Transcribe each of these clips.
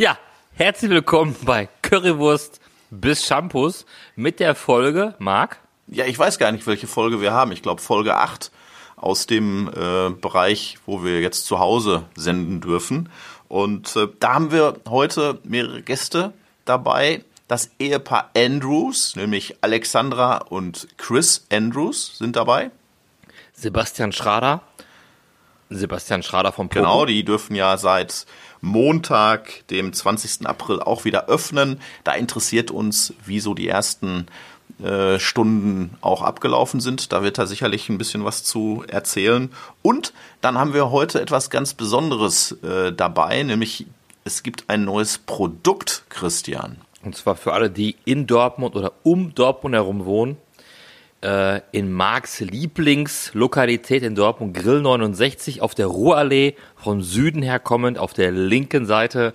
Ja, herzlich willkommen bei Currywurst bis Shampoos mit der Folge, Marc? Ja, ich weiß gar nicht, welche Folge wir haben. Ich glaube Folge 8 aus dem äh, Bereich, wo wir jetzt zu Hause senden dürfen. Und äh, da haben wir heute mehrere Gäste dabei. Das Ehepaar Andrews, nämlich Alexandra und Chris Andrews sind dabei. Sebastian Schrader. Sebastian Schrader vom Pogo. Genau, die dürfen ja seit Montag, dem 20. April, auch wieder öffnen. Da interessiert uns, wie so die ersten äh, Stunden auch abgelaufen sind. Da wird er sicherlich ein bisschen was zu erzählen. Und dann haben wir heute etwas ganz Besonderes äh, dabei, nämlich es gibt ein neues Produkt, Christian. Und zwar für alle, die in Dortmund oder um Dortmund herum wohnen. Äh, in Marks Lieblingslokalität in Dortmund, Grill 69 auf der Ruhrallee, vom Süden her kommend, auf der linken Seite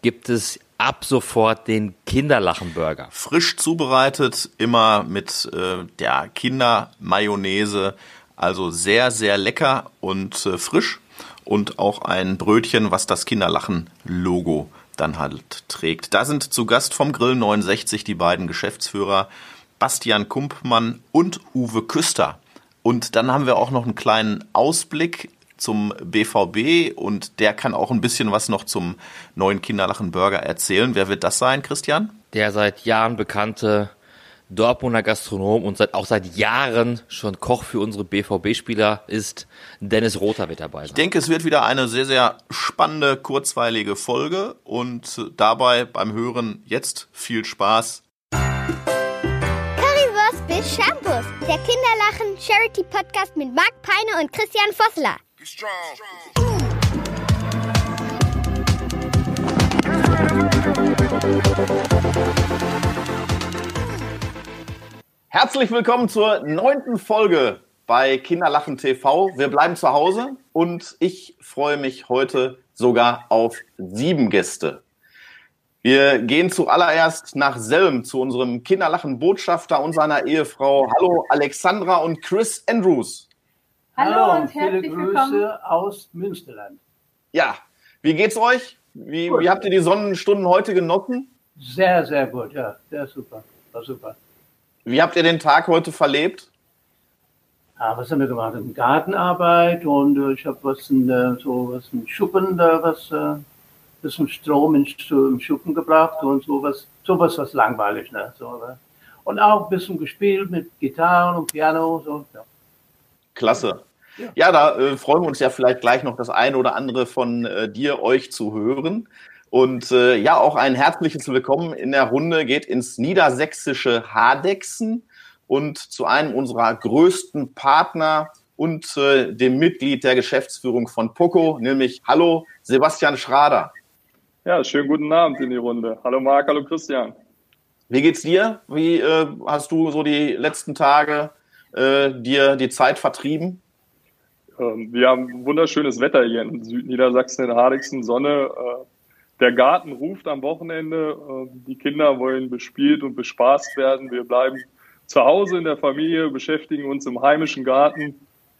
gibt es ab sofort den Kinderlachenburger. Frisch zubereitet, immer mit äh, der Kindermayonnaise, also sehr, sehr lecker und äh, frisch. Und auch ein Brötchen, was das Kinderlachen-Logo dann halt trägt. Da sind zu Gast vom Grill 69 die beiden Geschäftsführer Bastian Kumpmann und Uwe Küster. Und dann haben wir auch noch einen kleinen Ausblick zum BVB und der kann auch ein bisschen was noch zum neuen Kinderlachen Burger erzählen. Wer wird das sein, Christian? Der seit Jahren bekannte Dortmunder Gastronom und seit, auch seit Jahren schon Koch für unsere BVB-Spieler ist. Dennis Rother wird dabei sein. Ich denke, es wird wieder eine sehr, sehr spannende, kurzweilige Folge und dabei beim Hören jetzt viel Spaß. Der Kinderlachen Charity Podcast mit Marc Peine und Christian Vossler. Herzlich willkommen zur neunten Folge bei Kinderlachen TV. Wir bleiben zu Hause und ich freue mich heute sogar auf sieben Gäste. Wir gehen zuallererst nach Selm zu unserem Kinderlachen-Botschafter und seiner Ehefrau. Hallo Alexandra und Chris Andrews. Hallo, und viele Grüße willkommen. aus Münsterland. Ja, wie geht's euch? Wie, wie, habt ihr die Sonnenstunden heute genossen? Sehr, sehr gut, ja, sehr super, war super. Wie habt ihr den Tag heute verlebt? Ja, was haben wir gemacht? Gartenarbeit und äh, ich habe was in, äh, so was in Schuppen, da was äh, bisschen Strom in, im Schuppen gebracht und sowas, sowas was langweilig, ne? So, und auch ein bisschen gespielt mit Gitarren und Piano, so. Ja. Klasse. Ja, da äh, freuen wir uns ja vielleicht gleich noch das eine oder andere von äh, dir, euch zu hören. Und äh, ja, auch ein herzliches Willkommen in der Runde geht ins niedersächsische Hadexen und zu einem unserer größten Partner und äh, dem Mitglied der Geschäftsführung von Poco, nämlich Hallo Sebastian Schrader. Ja, schönen guten Abend in die Runde. Hallo Marc, hallo Christian. Wie geht's dir? Wie äh, hast du so die letzten Tage äh, dir die Zeit vertrieben? Ähm, wir haben wunderschönes Wetter hier in Südniedersachsen, in Hardixen, Sonne. Äh, der Garten ruft am Wochenende. Äh, die Kinder wollen bespielt und bespaßt werden. Wir bleiben zu Hause in der Familie, beschäftigen uns im heimischen Garten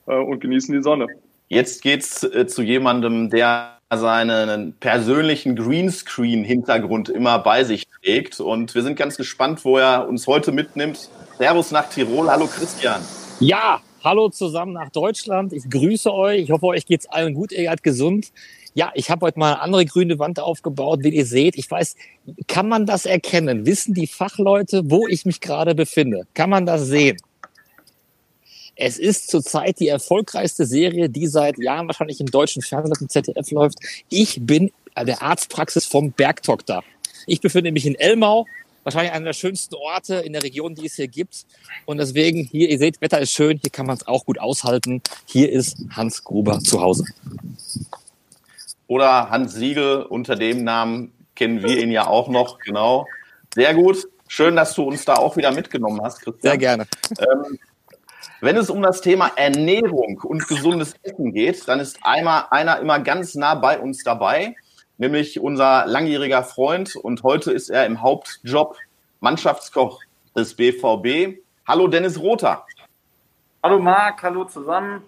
äh, und genießen die Sonne. Jetzt geht's äh, zu jemandem, der seinen persönlichen Greenscreen-Hintergrund immer bei sich trägt. Und wir sind ganz gespannt, wo er uns heute mitnimmt. Servus nach Tirol. Hallo Christian. Ja, hallo zusammen nach Deutschland. Ich grüße euch. Ich hoffe, euch geht's allen gut. Ihr seid gesund. Ja, ich habe heute mal eine andere grüne Wand aufgebaut, wie ihr seht. Ich weiß, kann man das erkennen? Wissen die Fachleute, wo ich mich gerade befinde? Kann man das sehen? Es ist zurzeit die erfolgreichste Serie, die seit Jahren wahrscheinlich im deutschen Fernsehen im ZDF läuft. Ich bin der Arztpraxis vom Bergdoktor. Ich befinde mich in Elmau wahrscheinlich einer der schönsten Orte in der Region, die es hier gibt. Und deswegen hier, ihr seht, Wetter ist schön, hier kann man es auch gut aushalten. Hier ist Hans Gruber zu Hause. Oder Hans Siegel, unter dem Namen kennen wir ihn ja auch noch, genau. Sehr gut. Schön, dass du uns da auch wieder mitgenommen hast, Christian. Sehr gerne. Ähm, wenn es um das Thema Ernährung und gesundes Essen geht, dann ist einmal einer immer ganz nah bei uns dabei nämlich unser langjähriger Freund und heute ist er im Hauptjob Mannschaftskoch des BVB. Hallo Dennis Rother. Hallo Marc, hallo zusammen.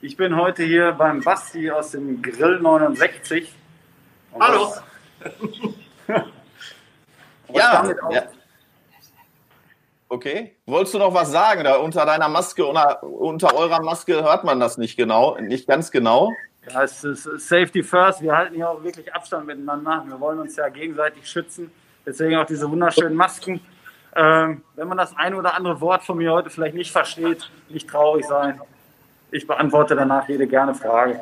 Ich bin heute hier beim Basti aus dem Grill 69. Und hallo. Was, damit auch. Ja. Okay. Wolltest du noch was sagen? Da unter deiner Maske, unter, unter eurer Maske hört man das nicht genau, nicht ganz genau. Ja, es ist Safety First. Wir halten hier auch wirklich Abstand miteinander. Wir wollen uns ja gegenseitig schützen. Deswegen auch diese wunderschönen Masken. Ähm, wenn man das eine oder andere Wort von mir heute vielleicht nicht versteht, nicht traurig sein. Ich beantworte danach jede gerne Frage.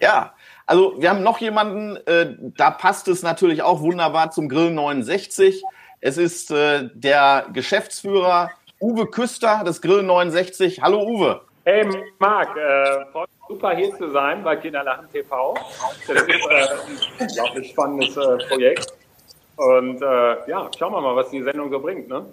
Ja, also wir haben noch jemanden, äh, da passt es natürlich auch wunderbar zum Grill 69. Es ist äh, der Geschäftsführer Uwe Küster des Grill 69. Hallo Uwe. Hey Marc, äh, super hier zu sein bei Kinderlachen TV. Das ist äh, ein unglaublich spannendes äh, Projekt. Und äh, ja, schauen wir mal, was die Sendung so bringt. Ne?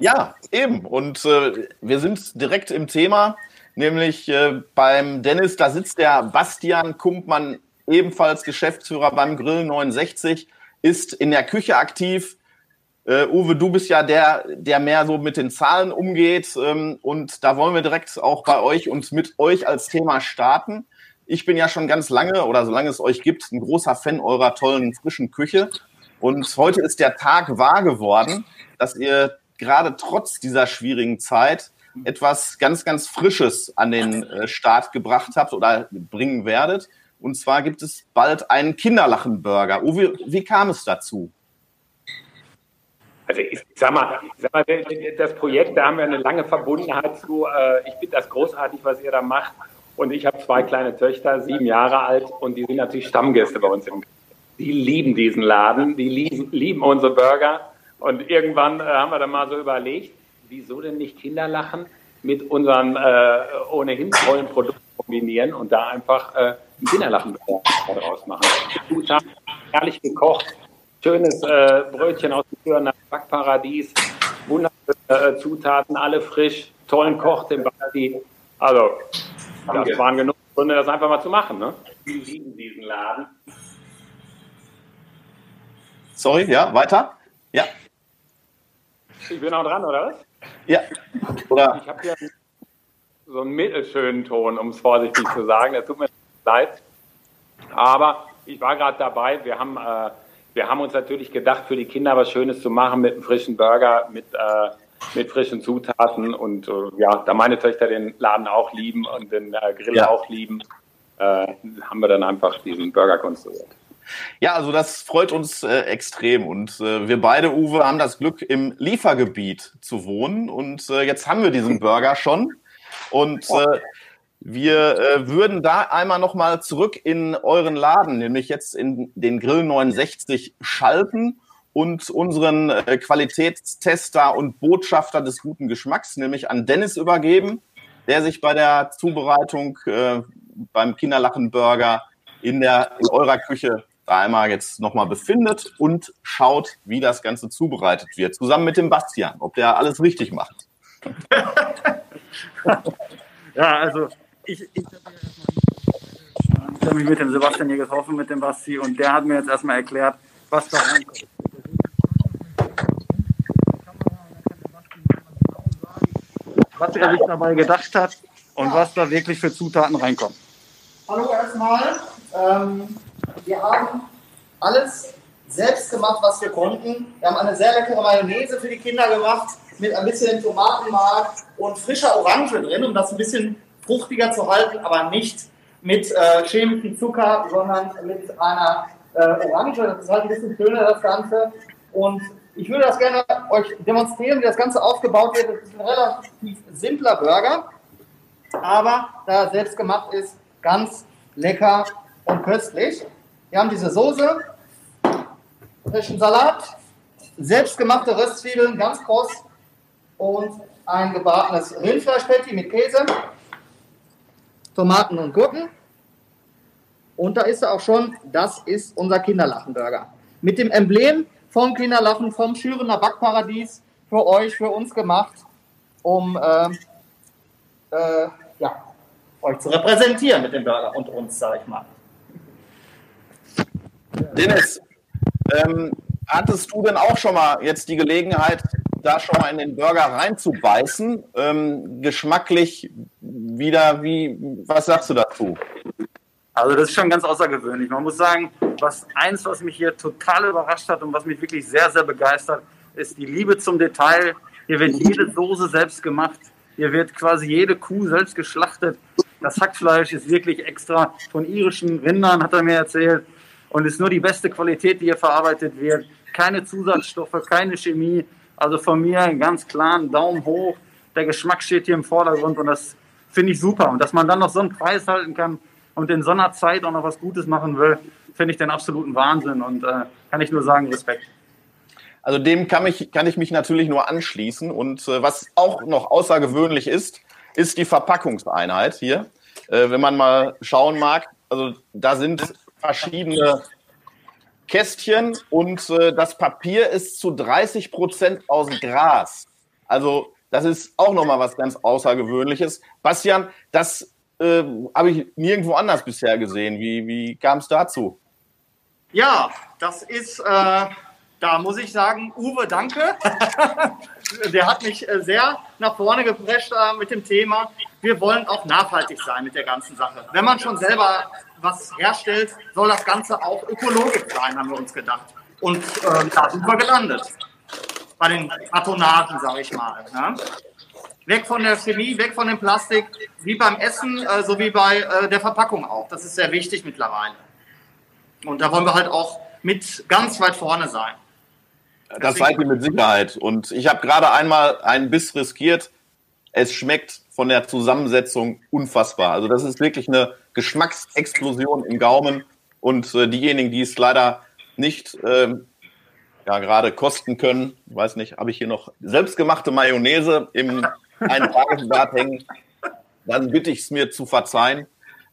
Ja, eben. Und äh, wir sind direkt im Thema nämlich äh, beim Dennis, da sitzt der Bastian Kumpmann, ebenfalls Geschäftsführer beim Grill 69, ist in der Küche aktiv. Äh, Uwe, du bist ja der, der mehr so mit den Zahlen umgeht. Ähm, und da wollen wir direkt auch bei euch und mit euch als Thema starten. Ich bin ja schon ganz lange oder solange es euch gibt, ein großer Fan eurer tollen frischen Küche. Und heute ist der Tag wahr geworden, dass ihr gerade trotz dieser schwierigen Zeit etwas ganz, ganz Frisches an den äh, Start gebracht habt oder bringen werdet. Und zwar gibt es bald einen Kinderlachenburger. Uwe, wie kam es dazu? Also ich sag mal, sag mal, das Projekt, da haben wir eine lange Verbundenheit zu. Äh, ich finde das großartig, was ihr da macht. Und ich habe zwei kleine Töchter, sieben Jahre alt, und die sind natürlich Stammgäste bei uns im Die lieben diesen Laden, die lieben, lieben unsere Burger. Und irgendwann äh, haben wir dann mal so überlegt, wieso denn nicht Kinderlachen mit unseren äh, ohnehin tollen Produkten kombinieren und da einfach äh, ein Kinderlachen daraus machen. Zutaten, herrlich gekocht, schönes äh, Brötchen aus dem Thüringer Backparadies, wunderschöne äh, Zutaten, alle frisch, tollen Koch, den Basti. Also, das waren genug Gründe, das einfach mal zu machen. Ne? Wir lieben diesen Laden. Sorry, ja, weiter? Ja. Ich bin auch dran, oder was? Ja. Oder? Ich habe hier so einen mittelschönen Ton, um es vorsichtig zu sagen. Das tut mir leid. Aber ich war gerade dabei. Wir haben, äh, wir haben uns natürlich gedacht, für die Kinder was Schönes zu machen mit einem frischen Burger, mit, äh, mit frischen Zutaten. Und äh, ja, da meine Töchter den Laden auch lieben und den äh, Grill ja. auch lieben, äh, haben wir dann einfach diesen Burger konstruiert. Ja, also das freut uns äh, extrem und wir beide, Uwe, haben das Glück, im Liefergebiet zu wohnen und jetzt haben wir diesen Burger schon und äh, wir äh, würden da einmal nochmal zurück in euren Laden, nämlich jetzt in den Grill 69 schalten und unseren äh, Qualitätstester und Botschafter des guten Geschmacks, nämlich an Dennis übergeben, der sich bei der Zubereitung äh, beim Kinderlachenburger in der in eurer Küche da einmal jetzt nochmal befindet und schaut, wie das Ganze zubereitet wird, zusammen mit dem Bastian, ob der alles richtig macht. ja, also ich, ich habe mich mit dem Sebastian hier getroffen, mit dem Basti, und der hat mir jetzt erstmal erklärt, was da reinkommt. Was er sich dabei gedacht hat und was da wirklich für Zutaten reinkommt. Hallo erstmal. Ähm, wir haben alles selbst gemacht, was wir konnten. Wir haben eine sehr leckere Mayonnaise für die Kinder gemacht mit ein bisschen Tomatenmark und frischer Orange drin, um das ein bisschen fruchtiger zu halten, aber nicht mit äh, chemischem Zucker, sondern mit einer äh, Orange. Das ist halt ein bisschen schöner, das Ganze. Und ich würde das gerne euch demonstrieren, wie das Ganze aufgebaut wird. Das ist ein relativ simpler Burger, aber da er selbst gemacht ist, ganz lecker und köstlich. Wir haben diese Soße, frischen Salat, selbstgemachte Röstzwiebeln, ganz kross und ein gebratenes Rindfleischpatty mit Käse, Tomaten und Gurken. Und da ist er auch schon, das ist unser Kinderlachenburger. Mit dem Emblem vom Kinderlachen, vom Schürener Backparadies, für euch, für uns gemacht, um äh, äh, ja, euch zu repräsentieren mit dem Burger und uns, sage ich mal. Dennis, ähm, hattest du denn auch schon mal jetzt die Gelegenheit, da schon mal in den Burger reinzubeißen? Ähm, geschmacklich wieder, wie, was sagst du dazu? Also das ist schon ganz außergewöhnlich. Man muss sagen, was eins, was mich hier total überrascht hat und was mich wirklich sehr, sehr begeistert, ist die Liebe zum Detail. Hier wird jede Soße selbst gemacht. Hier wird quasi jede Kuh selbst geschlachtet. Das Hackfleisch ist wirklich extra von irischen Rindern, hat er mir erzählt. Und ist nur die beste Qualität, die hier verarbeitet wird. Keine Zusatzstoffe, keine Chemie. Also von mir einen ganz klaren Daumen hoch. Der Geschmack steht hier im Vordergrund und das finde ich super. Und dass man dann noch so einen Preis halten kann und in so einer Zeit auch noch was Gutes machen will, finde ich den absoluten Wahnsinn. Und äh, kann ich nur sagen, Respekt. Also dem kann ich, kann ich mich natürlich nur anschließen. Und äh, was auch noch außergewöhnlich ist, ist die Verpackungseinheit hier. Äh, wenn man mal schauen mag, also da sind verschiedene Kästchen und äh, das Papier ist zu 30 Prozent aus Gras. Also das ist auch nochmal was ganz Außergewöhnliches. Bastian, das äh, habe ich nirgendwo anders bisher gesehen. Wie, wie kam es dazu? Ja, das ist, äh, da muss ich sagen, Uwe, danke. Der hat mich äh, sehr nach vorne geprescht äh, mit dem Thema. Wir wollen auch nachhaltig sein mit der ganzen Sache. Wenn man schon selber was herstellt, soll das Ganze auch ökologisch sein, haben wir uns gedacht. Und äh, da sind wir gelandet. Bei den Kartonagen, sage ich mal. Ne? Weg von der Chemie, weg von dem Plastik, wie beim Essen, äh, so wie bei äh, der Verpackung auch. Das ist sehr wichtig mittlerweile. Und da wollen wir halt auch mit ganz weit vorne sein. Das seid ihr mit Sicherheit. Und ich habe gerade einmal einen Biss riskiert. Es schmeckt von der Zusammensetzung unfassbar. Also das ist wirklich eine Geschmacksexplosion im Gaumen. Und äh, diejenigen, die es leider nicht ähm, ja, gerade kosten können, weiß nicht, habe ich hier noch selbstgemachte Mayonnaise im Eintagesbad hängen, dann bitte ich es mir zu verzeihen.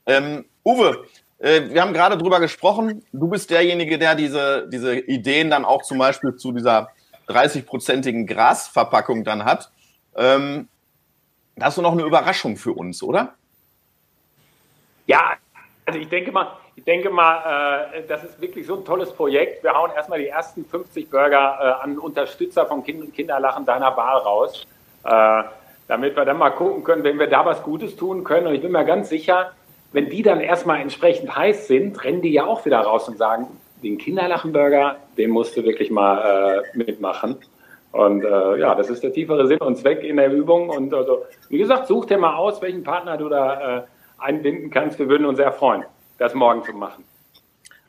Ähm, Uwe, äh, wir haben gerade drüber gesprochen. Du bist derjenige, der diese, diese Ideen dann auch zum Beispiel zu dieser 30-prozentigen Grasverpackung dann hat. Ähm, da hast du noch eine Überraschung für uns, oder? Ja, also ich denke mal, ich denke mal, äh, das ist wirklich so ein tolles Projekt. Wir hauen erstmal die ersten 50 Burger äh, an Unterstützer von kind Kinderlachen deiner Bar raus, äh, damit wir dann mal gucken können, wenn wir da was Gutes tun können. Und ich bin mir ganz sicher, wenn die dann erstmal entsprechend heiß sind, rennen die ja auch wieder raus und sagen, den Kinderlachenburger, den musst du wirklich mal äh, mitmachen. Und äh, ja, das ist der tiefere Sinn und Zweck in der Übung. Und also, wie gesagt, such dir mal aus, welchen Partner du da äh, einbinden kannst. Wir würden uns sehr freuen, das morgen zu machen.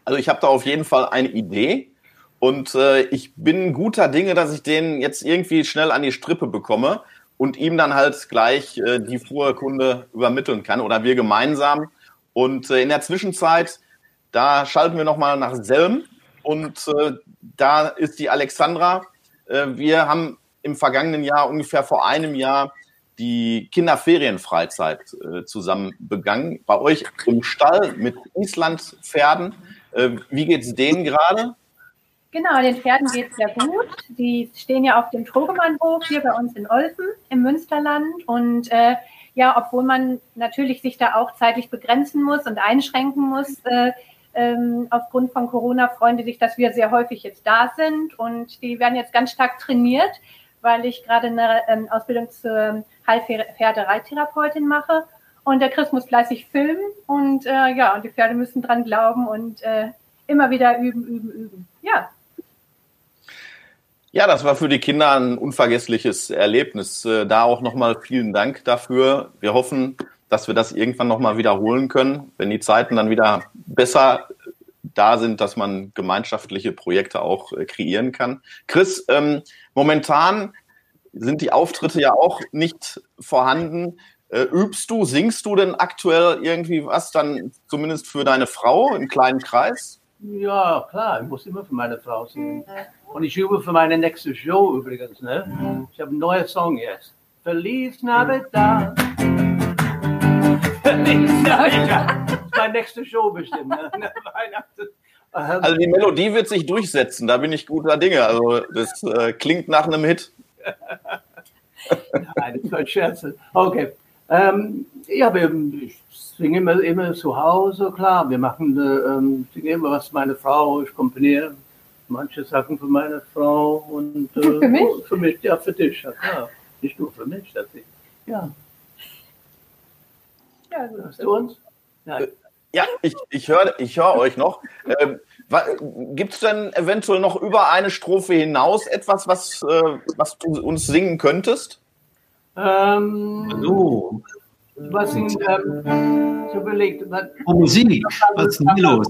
Also ich habe da auf jeden Fall eine Idee. Und äh, ich bin guter Dinge, dass ich den jetzt irgendwie schnell an die Strippe bekomme und ihm dann halt gleich äh, die frohe Kunde übermitteln kann oder wir gemeinsam. Und äh, in der Zwischenzeit, da schalten wir nochmal nach Selm und äh, da ist die Alexandra. Äh, wir haben im vergangenen Jahr, ungefähr vor einem Jahr, die Kinderferienfreizeit äh, zusammen begangen. Bei euch im Stall mit Islandpferden. Äh, wie geht's denen gerade? Genau, den Pferden geht es sehr gut. Die stehen ja auf dem Trogemannhof hier bei uns in Olfen im Münsterland. Und äh, ja, obwohl man natürlich sich da auch zeitlich begrenzen muss und einschränken muss, äh, ähm, aufgrund von Corona freuen die sich, dass wir sehr häufig jetzt da sind. Und die werden jetzt ganz stark trainiert, weil ich gerade eine ähm, Ausbildung zur Heilpferde-Reittherapeutin mache. Und der Chris muss fleißig filmen und äh, ja, und die Pferde müssen dran glauben und äh, immer wieder üben, üben, üben. Ja, ja, das war für die Kinder ein unvergessliches Erlebnis. Äh, da auch nochmal vielen Dank dafür. Wir hoffen, dass wir das irgendwann nochmal wiederholen können, wenn die Zeiten dann wieder besser da sind, dass man gemeinschaftliche Projekte auch äh, kreieren kann. Chris, ähm, momentan sind die Auftritte ja auch nicht vorhanden. Äh, übst du, singst du denn aktuell irgendwie was dann zumindest für deine Frau im kleinen Kreis? Ja, klar, ich muss immer für meine Frau singen. Und ich übe für meine nächste Show übrigens. Ne? Ich habe einen neuen Song jetzt. Feliz Navidad. Ist meine nächste Show bestimmt. Ne? Weihnachten. Also die Melodie wird sich durchsetzen, da bin ich guter Dinge. Also das äh, klingt nach einem Hit. Nein, das war ein Scherz. Okay. Ähm, ja, wir, ich singe immer, immer zu Hause, klar. Wir machen, äh, ähm, singe immer was meine Frau, ich komponiere manche Sachen für meine Frau und äh, für mich? Für mich, ja, für dich, ja klar. Nicht nur für mich, das ich, ja. Ja. Hörst du uns? Nein. Ja, ich, ich höre ich hör euch noch. Ähm, Gibt es denn eventuell noch über eine Strophe hinaus etwas, was, äh, was du uns singen könntest? Ähm, Hallo. was sind, ähm, ich überlegt, was, Oh, Musik. Was ist denn los?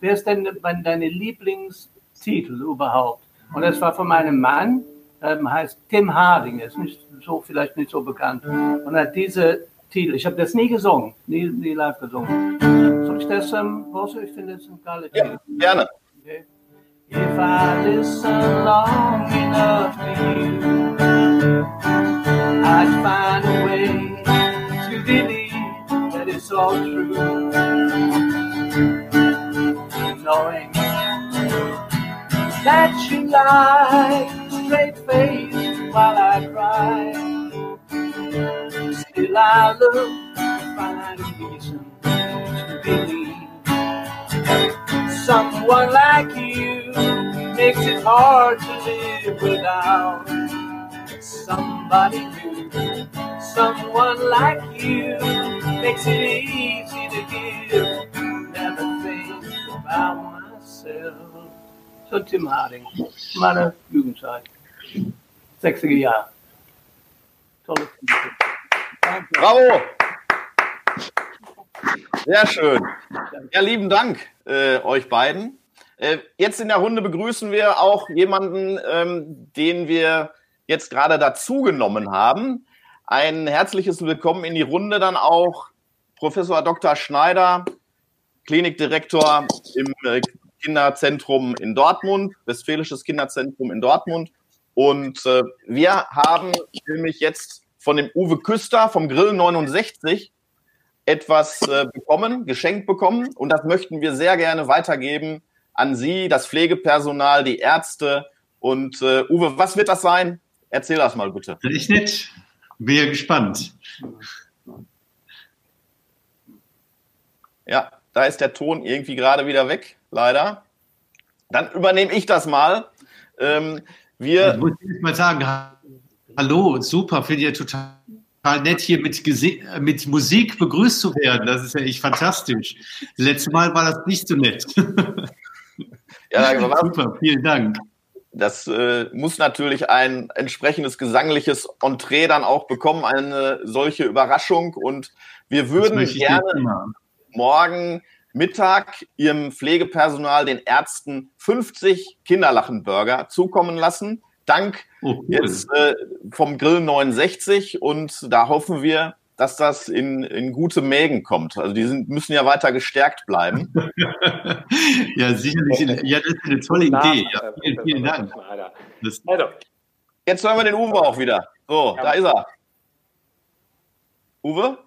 wer ist denn deine Lieblingstitel überhaupt? Und das war von meinem Mann, ähm, heißt Tim Harding, ist nicht so, vielleicht nicht so bekannt. Und er hat diese Titel, ich habe das nie gesungen, nie, nie live gesungen. Soll ich das, ähm, Bosse? Ich finde das ein geiler Ja, Titel. gerne. Okay. If I listen long enough to you, I'd find a way to believe that it's all true. Knowing that you lie straight faced while I cry, I look find reason to believe. Someone like you makes it hard to live without somebody new. Someone like you makes it easy to give. Never think about myself. So Tim Harding, meiner Jugendzeit. 60er Jahre. Tolles Lied. Danke. Bravo! Sehr schön. Ja, lieben Dank äh, euch beiden. Äh, jetzt in der Runde begrüßen wir auch jemanden, ähm, den wir jetzt gerade dazugenommen haben. Ein herzliches Willkommen in die Runde dann auch Professor Dr. Schneider, Klinikdirektor im äh, Kinderzentrum in Dortmund, Westfälisches Kinderzentrum in Dortmund. Und äh, wir haben nämlich jetzt von dem Uwe Küster vom Grill 69 etwas äh, bekommen, geschenkt bekommen. Und das möchten wir sehr gerne weitergeben an Sie, das Pflegepersonal, die Ärzte. Und äh, Uwe, was wird das sein? Erzähl das mal bitte. Echt nett. Bin ja gespannt. Ja, da ist der Ton irgendwie gerade wieder weg, leider. Dann übernehme ich das mal. Ähm, Ich wir, muss jetzt mal sagen, hallo, super, finde ich ja total nett, hier mit, mit Musik begrüßt zu werden. Das ist ja echt fantastisch. Letztes Mal war das nicht so nett. ja, super, vielen Dank. das äh, muss natürlich ein entsprechendes gesangliches Entree dann auch bekommen, eine solche Überraschung. Und wir würden gerne morgen Mittag Ihrem Pflegepersonal, den Ärzten, 50 Kinderlachenburger zukommen lassen. Dank Oh, cool. jetzt äh, vom Grill 69 und da hoffen wir, dass das in, in gute Mägen kommt. Also die sind, müssen ja weiter gestärkt bleiben. ja, sicherlich. Ja, das ist eine tolle Idee. Ja, vielen, vielen Dank. Also, Jetzt hören wir den Uwe auch wieder. So, da ist er. Uwe?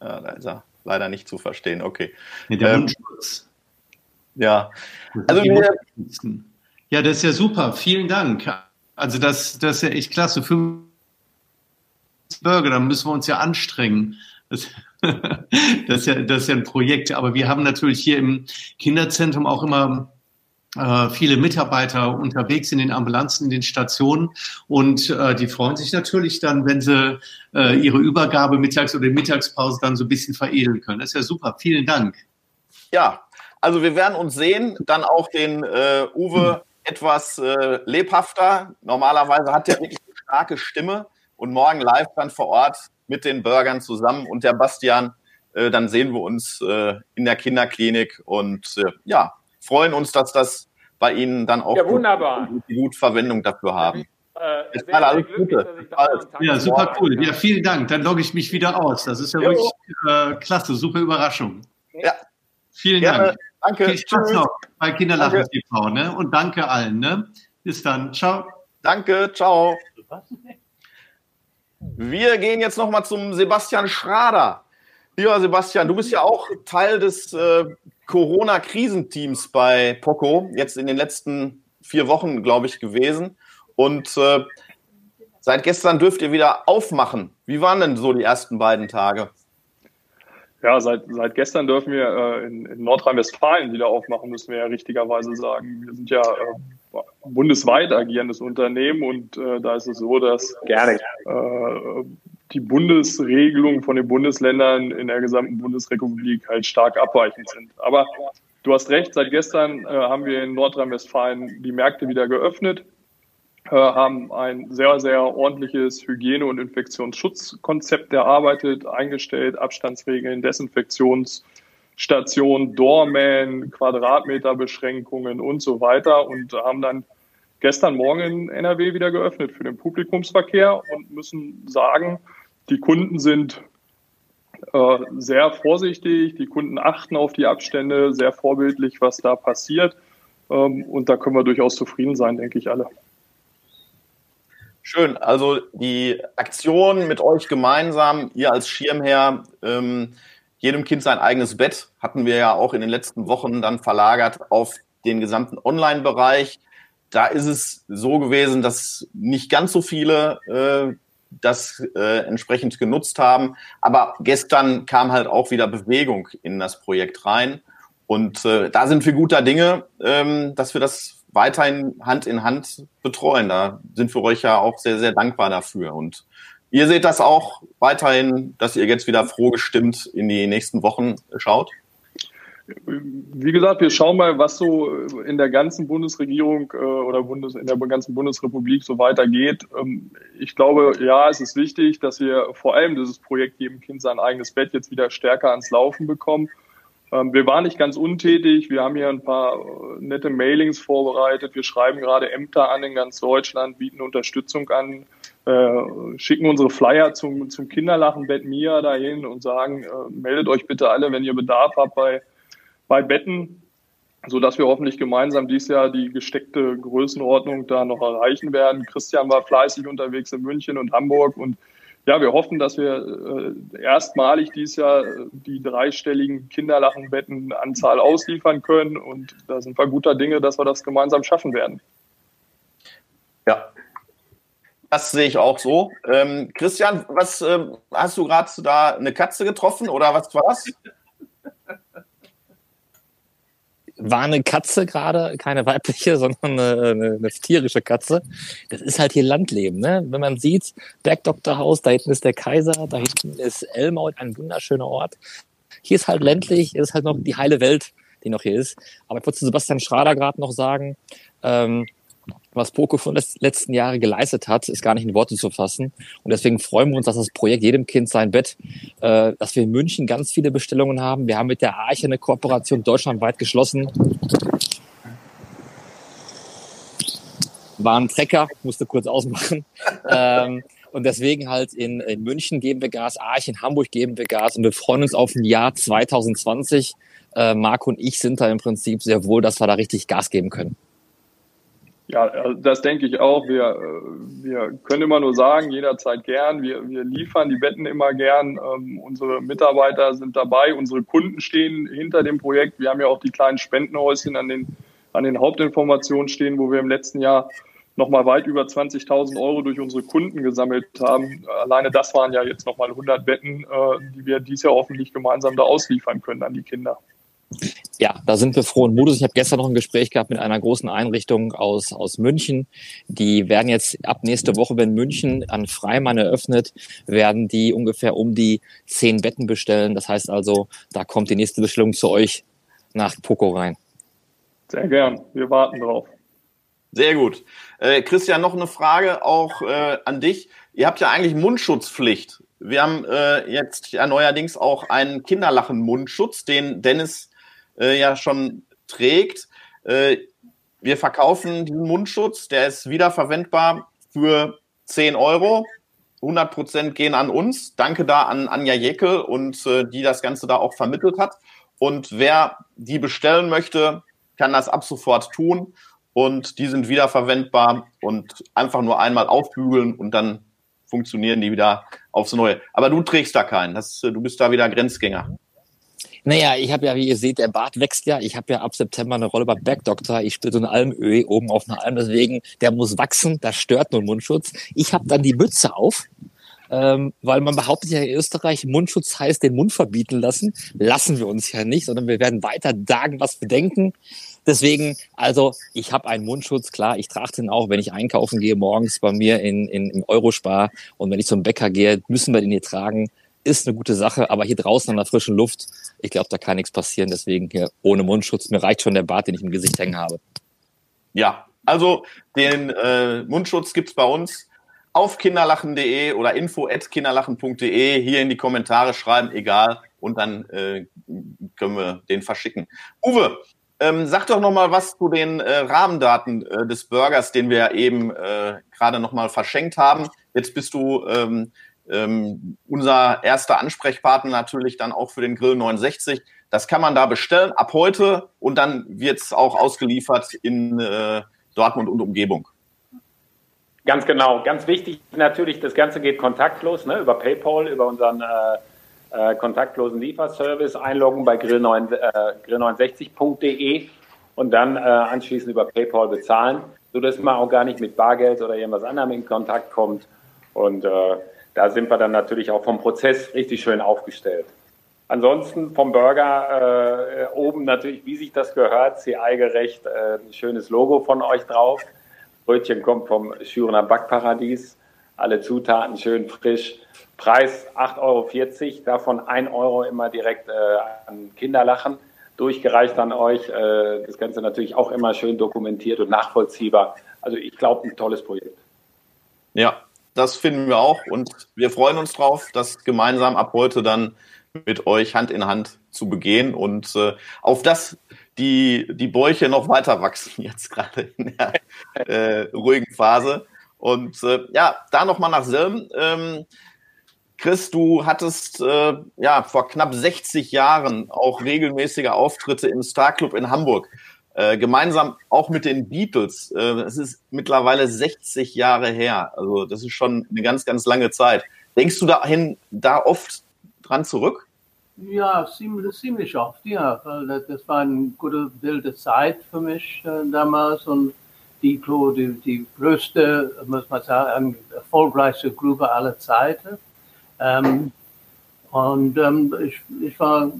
Ja, da ist er. Leider nicht zu verstehen. Okay. ja, der Ähm, Mundschutz. Ja. Also wir-. Ja, das ist ja super. Vielen Dank. Also das, das ist ja echt klasse. Fünf Burger, dann müssen wir uns ja anstrengen. Das, das, ist ja, das ist ja ein Projekt. Aber wir haben natürlich hier im Kinderzentrum auch immer äh, viele Mitarbeiter unterwegs in den Ambulanzen, in den Stationen und äh, die freuen sich natürlich dann, wenn sie äh, ihre Übergabe mittags oder Mittagspause dann so ein bisschen veredeln können. Das ist ja super. Vielen Dank. Ja, also wir werden uns sehen, dann auch den äh, Uwe etwas äh, lebhafter. Normalerweise hat er wirklich eine starke Stimme und morgen live dann vor Ort mit den Burgern zusammen und der Bastian. Äh, dann sehen wir uns äh, in der Kinderklinik und äh, ja, freuen uns, dass das bei Ihnen dann auch ja, wunderbar. gut, gut Verwendung dafür haben. Äh, sehr, alle sehr alles glücklich, Gute. Ja, super cool. Ja, vielen Dank. Dann logge ich mich wieder aus. Das ist ja Jo. wirklich äh, klasse, super Überraschung. Ja. Vielen Gerne. Dank. Danke. Viel Spaß Tschüss. noch bei Kinderlachen. TV, ne? Und danke allen, ne? Bis dann. Ciao. Danke. Ciao. Wir gehen jetzt noch mal zum Sebastian Schrader. Lieber Sebastian, du bist ja auch Teil des äh, Corona-Krisenteams bei Poco, jetzt in den letzten vier Wochen, glaube ich, gewesen. Und äh, seit gestern dürft ihr wieder aufmachen. Wie waren denn so die ersten beiden Tage? Ja, seit, seit gestern dürfen wir äh, in, in Nordrhein-Westfalen wieder aufmachen, müssen wir ja richtigerweise sagen. Wir sind ja äh, bundesweit agierendes Unternehmen und äh, da ist es so, dass Gerne. äh, die Bundesregelungen von den Bundesländern in der gesamten Bundesrepublik halt stark abweichend sind. Aber du hast recht, seit gestern äh, haben wir in Nordrhein-Westfalen die Märkte wieder geöffnet, haben ein sehr, sehr ordentliches Hygiene- und Infektionsschutzkonzept erarbeitet, eingestellt, Abstandsregeln, Desinfektionsstationen, Doorman, Quadratmeterbeschränkungen und so weiter und haben dann gestern Morgen NRW wieder geöffnet für den Publikumsverkehr und müssen sagen, die Kunden sind äh, sehr vorsichtig, die Kunden achten auf die Abstände, sehr vorbildlich, was da passiert. Ähm, und da können wir durchaus zufrieden sein, denke ich alle. Schön. Also die Aktion mit euch gemeinsam, ihr als Schirmherr, ähm, jedem Kind sein eigenes Bett, hatten wir ja auch in den letzten Wochen dann verlagert auf den gesamten Online-Bereich. Da ist es so gewesen, dass nicht ganz so viele äh, das äh, entsprechend genutzt haben. Aber gestern kam halt auch wieder Bewegung in das Projekt rein. Und äh, da sind wir guter Dinge, ähm, dass wir das weiterhin Hand in Hand betreuen. Da sind wir euch ja auch sehr, sehr dankbar dafür. Und ihr seht das auch weiterhin, dass ihr jetzt wieder froh gestimmt in die nächsten Wochen schaut? Wie gesagt, wir schauen mal, was so in der ganzen Bundesregierung äh, oder Bundes, in der ganzen Bundesrepublik so weitergeht. Ähm, ich glaube, ja, es ist wichtig, dass wir vor allem dieses Projekt jedem Kind sein eigenes Bett jetzt wieder stärker ans Laufen bekommen. Ähm, wir waren nicht ganz untätig. Wir haben hier ein paar äh, nette Mailings vorbereitet. Wir schreiben gerade Ämter an in ganz Deutschland, bieten Unterstützung an, äh, schicken unsere Flyer zum, zum Kinderlachenbett Mia dahin und sagen, meldet euch bitte alle, wenn ihr Bedarf habt bei bei Betten, so dass wir hoffentlich gemeinsam dieses Jahr die gesteckte Größenordnung da noch erreichen werden. Christian war fleißig unterwegs in München und Hamburg und ja, wir hoffen, dass wir äh, erstmalig dieses Jahr die dreistelligen Kinderlachenbettenanzahl ausliefern können und da sind wir guter Dinge, dass wir das gemeinsam schaffen werden. Ja, das sehe ich auch so. Ähm, Christian, was äh, hast du gerade da eine Katze getroffen oder was war das? War eine Katze gerade, keine weibliche, sondern eine, eine, eine, tierische Katze. Das ist halt hier Landleben, ne? Wenn man sieht, Bergdoktorhaus, da hinten ist der Kaiser, da hinten ist Elmau, ein wunderschöner Ort. Hier ist halt ländlich, ist halt noch die heile Welt, die noch hier ist. Aber ich wollte zu Sebastian Schrader gerade noch sagen, ähm, was Poco von les letzten Jahre geleistet hat, ist gar nicht in Worte zu fassen. Und deswegen freuen wir uns, dass das Projekt jedem Kind sein Bett, äh, dass wir in München ganz viele Bestellungen haben. Wir haben mit der Arche eine Kooperation deutschlandweit geschlossen. War ein Trecker, musste kurz ausmachen. ähm, und deswegen halt in, in München geben wir Gas, Arch in Hamburg geben wir Gas und wir freuen uns auf ein Jahr 2020. Äh, Marco und ich sind da im Prinzip sehr wohl, dass wir da richtig Gas geben können. Ja, also das denke ich auch. Wir, äh, wir können immer nur sagen, jederzeit gern. Wir, wir liefern die Betten immer gern. Ähm, unsere Mitarbeiter sind dabei. Unsere Kunden stehen hinter dem Projekt. Wir haben ja auch die kleinen Spendenhäuschen an den, an den Hauptinformationen stehen, wo wir im letzten Jahr nochmal weit über 20.000 Euro durch unsere Kunden gesammelt haben. Alleine das waren ja jetzt nochmal 100 Betten, äh, die wir dieses Jahr hoffentlich gemeinsam da ausliefern können an die Kinder. Ja, da sind wir froh und Modus. Ich habe gestern noch ein Gespräch gehabt mit einer großen Einrichtung aus, aus München. Die werden jetzt ab nächste Woche, wenn München an Freimann eröffnet, werden die ungefähr um die zehn Betten bestellen. Das heißt also, da kommt die nächste Bestellung zu euch nach Poco rein. Sehr gern. Wir warten drauf. Sehr gut. Äh, Christian, noch eine Frage auch äh, an dich. Ihr habt ja eigentlich Mundschutzpflicht. Wir haben äh, jetzt ja neuerdings auch einen Kinderlachen-Mundschutz, den Dennis äh, ja schon trägt. Äh, wir verkaufen diesen Mundschutz, der ist wiederverwendbar für 10 Euro. 100 Prozent gehen an uns. Danke da an Anja Jeckel und äh, die das Ganze da auch vermittelt hat. Und wer die bestellen möchte, kann das ab sofort tun. Und die sind wiederverwendbar und einfach nur einmal aufbügeln und dann funktionieren die wieder aufs Neue. Aber du trägst da keinen. Das, du bist da wieder Grenzgänger. Naja, ich habe ja, wie ihr seht, der Bart wächst ja. Ich habe ja ab September eine Rolle bei Backdoctor. Ich spiele so eine Almöhe oben auf einer Alm. Deswegen, der muss wachsen. Das stört nur Mundschutz. Ich habe dann die Mütze auf ähm, weil man behauptet ja in Österreich, Mundschutz heißt den Mund verbieten lassen. Lassen wir uns ja nicht, sondern wir werden weiter sagen, was wir denken. Deswegen, also ich habe einen Mundschutz, klar, ich trage den auch, wenn ich einkaufen gehe morgens bei mir in, in, im Eurospar und wenn ich zum Bäcker gehe, müssen wir den hier tragen. Ist eine gute Sache, aber hier draußen an der frischen Luft, ich glaube, da kann nichts passieren. Deswegen hier ohne Mundschutz, mir reicht schon der Bart, den ich im Gesicht hängen habe. Ja, also den äh, Mundschutz gibt's bei uns auf kinderlachen.de oder info.kinderlachen.de hier in die Kommentare schreiben, egal, und dann äh, können wir den verschicken. Uwe, ähm, sag doch noch mal was zu den äh, Rahmendaten äh, des Burgers, den wir eben äh, gerade noch mal verschenkt haben. Jetzt bist du ähm, ähm, unser erster Ansprechpartner natürlich dann auch für den Grill 69. Das kann man da bestellen ab heute und dann wird's auch ausgeliefert in äh, Dortmund und Umgebung. Ganz genau. Ganz wichtig natürlich, das Ganze geht kontaktlos, ne, über PayPal, über unseren äh, äh, kontaktlosen Lieferservice, einloggen bei grill9, äh, grill69.de und dann äh, anschließend über PayPal bezahlen, sodass man auch gar nicht mit Bargeld oder irgendwas anderem in Kontakt kommt. Und äh, da sind wir dann natürlich auch vom Prozess richtig schön aufgestellt. Ansonsten vom Burger äh, oben natürlich, wie sich das gehört, CI-gerecht, äh, ein schönes Logo von euch drauf. Brötchen kommt vom Schürener Backparadies. Alle Zutaten schön frisch. Preis 8,40 Euro, davon 1 Euro immer direkt äh, an Kinderlachen. Durchgereicht an euch. Äh, das Ganze natürlich auch immer schön dokumentiert und nachvollziehbar. Also ich glaube, ein tolles Projekt. Ja, das finden wir auch und wir freuen uns drauf, das gemeinsam ab heute dann mit euch Hand in Hand zu begehen und äh, auf das die, die Bäuche noch weiter wachsen, jetzt gerade in der äh, ruhigen Phase. Und äh, ja, da nochmal nach Selm. Ähm, Chris, du hattest äh, ja vor knapp 60 Jahren auch regelmäßige Auftritte im Star Club in Hamburg. Äh, gemeinsam auch mit den Beatles. Äh, es ist mittlerweile 60 Jahre her. Also das ist schon eine ganz, ganz lange Zeit. Denkst du dahin da oft dran zurück? Ja, ziemlich, ziemlich oft, ja. Das war eine gute, wilde Zeit für mich äh, damals und die, die, die größte, muss man sagen, erfolgreichste Gruppe aller Zeiten. Ähm, und ähm, ich, ich war,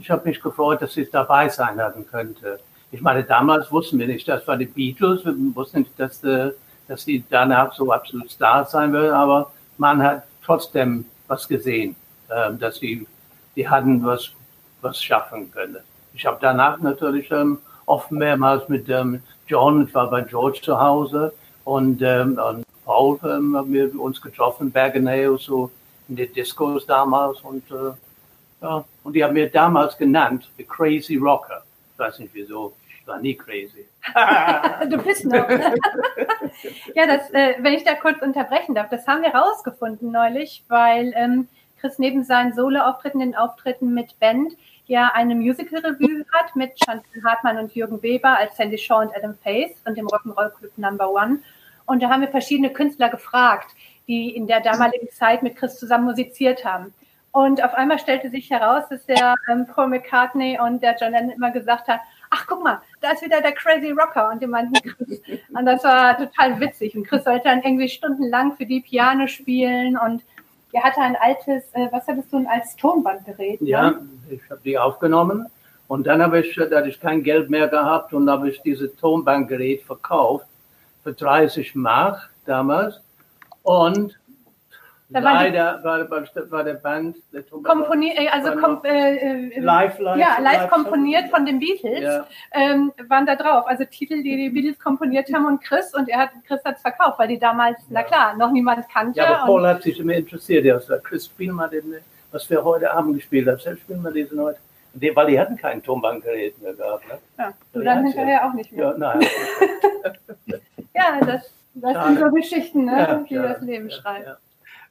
ich habe mich gefreut, dass ich dabei sein werden könnte. Ich meine, damals wussten wir nicht, das war die Beatles, wir wussten nicht, dass, äh, dass sie danach so absolut Stars sein würden, aber man hat trotzdem was gesehen, äh, dass sie, die hatten was, was schaffen können. Ich habe danach natürlich ähm, oft mehrmals mit ähm, John, ich war bei George zu Hause und, ähm, und Paul ähm, haben wir uns getroffen, Bergenay, so in den Discos damals und äh, ja, und die haben mir damals genannt, The Crazy Rocker. Ich weiß nicht wieso, ich war nie crazy. du bist noch. ja, das, äh, wenn ich da kurz unterbrechen darf, das haben wir rausgefunden neulich, weil ähm, Chris neben seinen Solo-Auftritten, den Auftritten mit Band, ja eine Musical-Revue hat mit Chantal Hartmann und Jürgen Weber als Sandy Shaw und Adam Faith und dem Rock'n'Roll Club Number One. Und da haben wir verschiedene Künstler gefragt, die in der damaligen Zeit mit Chris zusammen musiziert haben. Und auf einmal stellte sich heraus, dass der ähm, Paul McCartney und der John Lennon immer gesagt haben, ach guck mal, da ist wieder der Crazy Rocker und die meinten Chris. Und das war total witzig. Und Chris sollte dann irgendwie stundenlang für die Piano spielen und er hatte ein altes, äh, was hattest du, ein altes Tonbandgerät? Ne? Ja, ich habe die aufgenommen und dann habe ich, da hatte ich kein Geld mehr gehabt und habe ich dieses Tonbandgerät verkauft für 30 Mark damals und Da war die- leider war, war, der Band, der Komponiert, äh, also war kom noch äh, äh, live, live, ja, live live komponiert von den Beatles, Ja. ähm, waren da drauf. Also Titel, die die Beatles komponiert haben und Chris und er hat Chris hat's verkauft, weil die damals, na klar, noch niemand kannte. Ja, aber Paul hat sich immer interessiert. Er hat gesagt, Chris, spiel mal den, was wir heute Abend gespielt haben. Selbst spielen wir diesen heute. Die- Weil die hatten kein Tonbandgerät mehr gehabt. Ne? ja, du Ja, dann ja. hinterher auch nicht mehr. Ja, nein. Ja, das, das sind so Geschichten, ne, Ja, die ja, das Leben schreibt.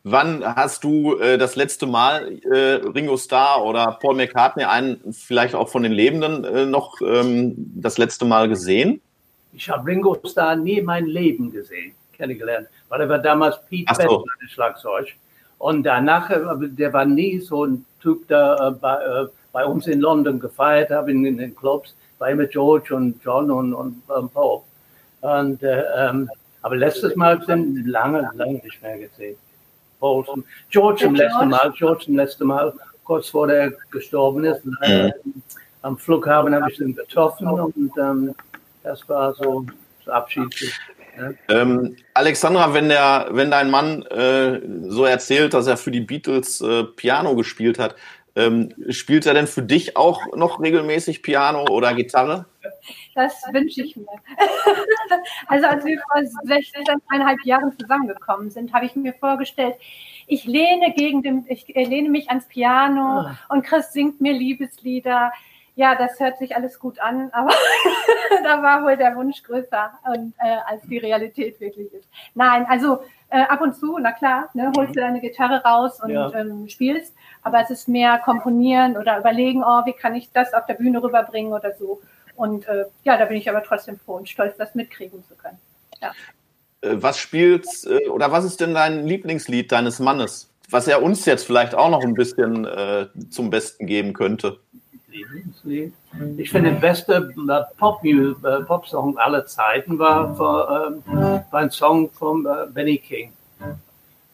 Wann hast du äh, das letzte Mal äh, Ringo Starr oder Paul McCartney, einen vielleicht auch von den Lebenden, äh, noch ähm, das letzte Mal gesehen? Ich habe Ringo Starr nie in meinem Leben gesehen, kennengelernt, weil er war damals Pete Ach so. Best, Schlagzeug. Und danach, äh, der war nie so ein Typ, der äh, bei, äh, bei uns in London gefeiert hat, in, in den Clubs, war immer George und John und, und ähm, Paul. Und, äh, ähm, aber letztes Mal sind lange, lange nicht mehr gesehen. Paulson. George zum letzten Mal, George zum letzten Mal, kurz vor der gestorben ist. Leider, Am Flughafen habe ich ihn getroffen und ähm, das war so, so abschiedlich. Ne? Ähm, Alexandra, wenn der, wenn dein Mann äh, so erzählt, dass er für die Beatles äh, Piano gespielt hat, ähm, spielt er denn für dich auch noch regelmäßig Piano oder Gitarre? Das wünsche ich mir. also als wir vor 16,5 Jahren zusammengekommen sind, habe ich mir vorgestellt, ich lehne gegen den, ich lehne mich ans Piano Ah. und Chris singt mir Liebeslieder. Ja, das hört sich alles gut an, aber da war wohl der Wunsch größer und, äh, als die Realität wirklich ist. Nein, also äh, ab und zu, na klar, ne, holst du deine Gitarre raus und Ja. ähm, spielst, aber es ist mehr komponieren oder überlegen, oh, wie kann ich das auf der Bühne rüberbringen oder so. Und äh, ja, da bin ich aber trotzdem froh und stolz, das mitkriegen zu können. Ja. Äh, was spielt äh, oder was ist denn dein Lieblingslied deines Mannes? Was er uns jetzt vielleicht auch noch ein bisschen äh, zum Besten geben könnte. Lieblingslied. Ich finde, der beste äh, Pop-Mu- äh, Pop-Song aller Zeiten war, war, ähm, war ein Song von äh, Benny King.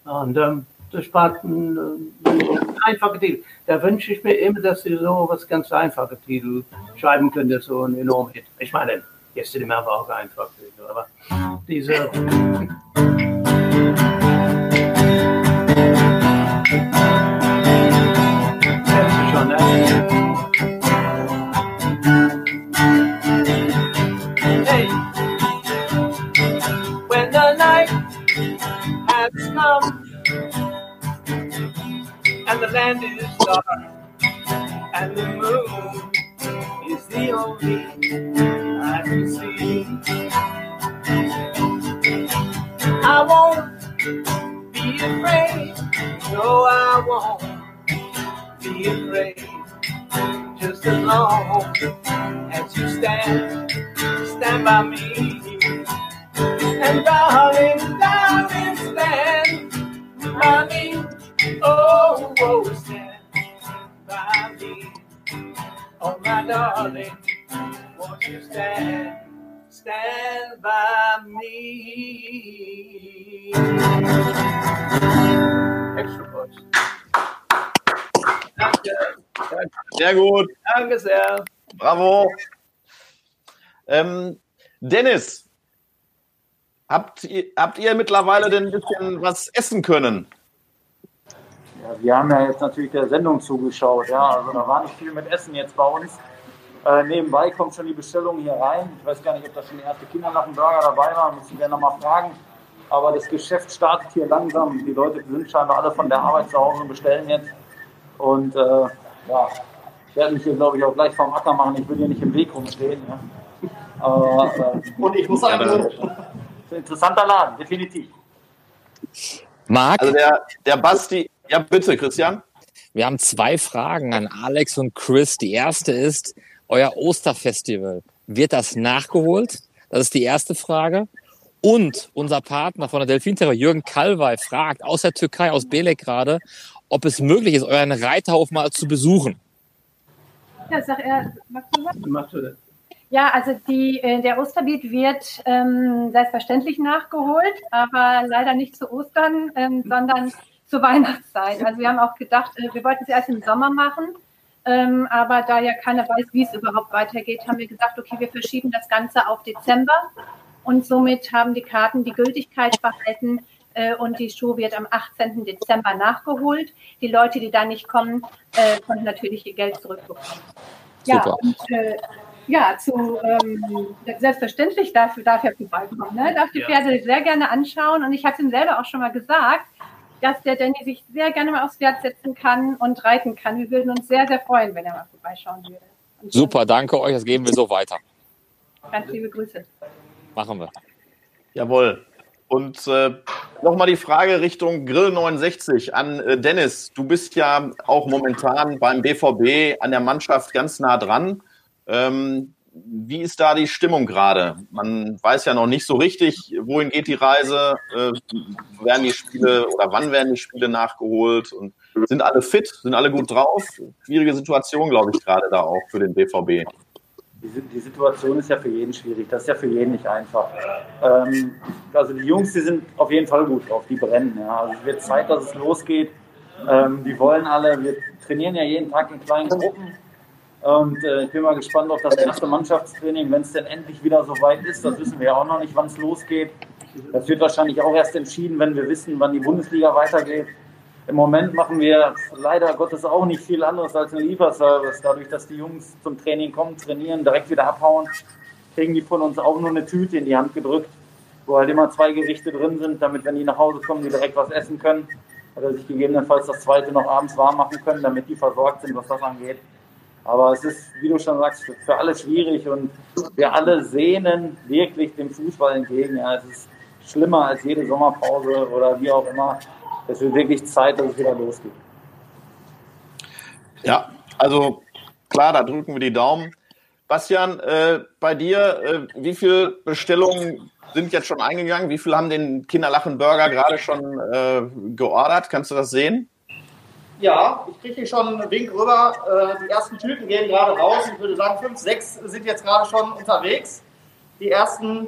Und ähm, das war ein, äh, ein einfacher Titel. Da wünsche ich mir immer, dass sie so was ganz einfache Titel schreiben könnte, so ein enormer Hit. Ich meine, Yesterday Man war auch einfach, aber diese. Land is dark and the moon is the only I can see. I won't be afraid, no, I won't be afraid. Just as long as you stand, stand by me. And darling, darling, stand by me. Oh, oh, stand by me. Oh, my darling, won't you stand, stand by me? Extra. Danke. Sehr gut, Danke sehr. bravo. Ähm, Dennis, habt ihr, habt ihr mittlerweile denn ein bisschen was essen können? Ja, wir haben ja jetzt natürlich der Sendung zugeschaut, ja. Also da war nicht viel mit Essen jetzt bei uns. Äh, nebenbei kommt schon die Bestellung hier rein. Ich weiß gar nicht, ob da schon die erste Kinder nach dem Burger dabei waren. Müssen wir nochmal fragen. Aber das Geschäft startet hier langsam. Die Leute sind scheinbar alle von der Arbeit zu Hause und bestellen jetzt. Und äh, ja, ich werde mich hier, glaube ich, auch gleich vom Acker machen. Ich will hier nicht im Weg rumstehen. Ja. Aber äh, Und ich muss Ja, sagen, ein interessanter Laden, definitiv. Marc, Also der, der Basti, ja bitte, Christian. wir haben zwei Fragen an Alex und Chris. Die erste ist, euer Osterfestival, wird das nachgeholt? Das ist die erste Frage. Und unser Partner von der Delfinterror, Jürgen Kalwey, fragt aus der Türkei, aus Belek gerade, ob es möglich ist, euren Reiterhof mal zu besuchen. Ja, sag er, magst du was? Ja, also die, äh, der Osterbeet wird ähm, selbstverständlich nachgeholt, aber leider nicht zu Ostern, ähm, sondern zur Weihnachtszeit. Also wir haben auch gedacht, äh, wir wollten es erst im Sommer machen, ähm, aber da ja keiner weiß, wie es überhaupt weitergeht, haben wir gesagt, okay, wir verschieben das Ganze auf Dezember und somit haben die Karten die Gültigkeit behalten äh, und die Show wird am 18. Dezember nachgeholt. Die Leute, die da nicht kommen, äh, konnten natürlich ihr Geld zurückbekommen. Ja, und äh, ja, zu ähm, selbstverständlich dafür darf er vorbeikommen. Ne? Darf die Ja. Pferde sehr gerne anschauen und ich habe ihm selber auch schon mal gesagt, dass der Danny sich sehr gerne mal aufs Pferd setzen kann und reiten kann. Wir würden uns sehr, sehr freuen, wenn er mal vorbeischauen würde. Und Super, danke euch. Das geben wir so weiter. Ganz liebe Grüße. Machen wir. Jawohl. Und äh, nochmal die Frage Richtung Grill 69 an äh, Dennis. Du bist ja auch momentan beim BVB an der Mannschaft ganz nah dran. Ähm, wie ist da die Stimmung gerade? Man weiß ja noch nicht so richtig, wohin geht die Reise, äh, werden die Spiele oder wann werden die Spiele nachgeholt und sind alle fit, sind alle gut drauf? Schwierige Situation, glaube ich, gerade da auch für den BVB. die, die, Situation ist ja für jeden schwierig. Das ist ja für jeden nicht einfach. Ähm, also die Jungs, die sind auf jeden Fall gut drauf, die brennen. Ja. Also es wird Zeit, dass es losgeht. Ähm, die wollen alle, wir trainieren ja jeden Tag in kleinen Gruppen. Und äh, ich bin mal gespannt auf das erste Mannschaftstraining, wenn es denn endlich wieder so weit ist. Das wissen wir ja auch noch nicht, wann es losgeht. Das wird wahrscheinlich auch erst entschieden, wenn wir wissen, wann die Bundesliga weitergeht. Im Moment machen wir leider Gottes auch nicht viel anderes als einen Lieferservice. Dadurch, dass die Jungs zum Training kommen, trainieren, direkt wieder abhauen, kriegen die von uns auch nur eine Tüte in die Hand gedrückt, wo halt immer zwei Gerichte drin sind, damit, wenn die nach Hause kommen, die direkt was essen können. Oder sich gegebenenfalls das zweite noch abends warm machen können, damit die versorgt sind, was das angeht. Aber es ist, wie du schon sagst, für, alle schwierig und wir alle sehnen wirklich dem Fußball entgegen. Ja, es ist schlimmer als jede Sommerpause oder wie auch immer es wird wirklich Zeit, dass es wieder losgeht. Ja, also klar, da drücken wir die Daumen. Bastian, äh, bei dir, äh, wie viele Bestellungen sind jetzt schon eingegangen? Wie viele haben den Kinderlachen-Burger gerade schon äh, geordert? Kannst du das sehen? Ja, ich kriege hier schon einen Wink rüber. Äh, die ersten Tüten gehen gerade raus. Ich würde sagen, fünf, sechs sind jetzt gerade schon unterwegs. Die ersten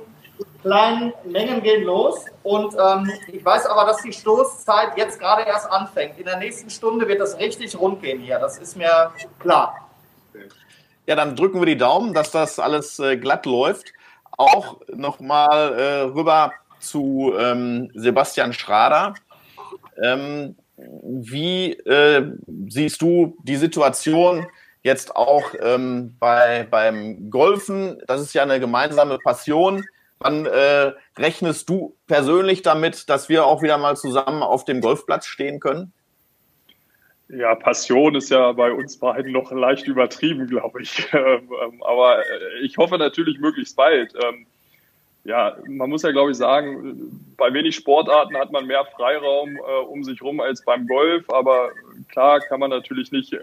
kleinen Mengen gehen los. Und ähm, ich weiß aber, dass die Stoßzeit jetzt gerade erst anfängt. In der nächsten Stunde wird das richtig rund gehen hier. Das ist mir klar. Ja, dann drücken wir die Daumen, dass das alles äh, glatt läuft. Auch nochmal äh, rüber zu ähm, Sebastian Schrader. Ähm, wie äh, siehst du die Situation jetzt auch ähm, bei, beim Golfen? Das ist ja eine gemeinsame Passion. Wann äh, rechnest du persönlich damit, dass wir auch wieder mal zusammen auf dem Golfplatz stehen können? Ja, Passion ist ja bei uns beiden noch leicht übertrieben, glaube ich. Ähm, ähm, aber äh, ich hoffe natürlich möglichst bald. Ähm, ja, man muss ja, glaube ich, sagen, bei wenig Sportarten hat man mehr Freiraum äh, um sich rum als beim Golf. Aber klar kann man natürlich nicht äh,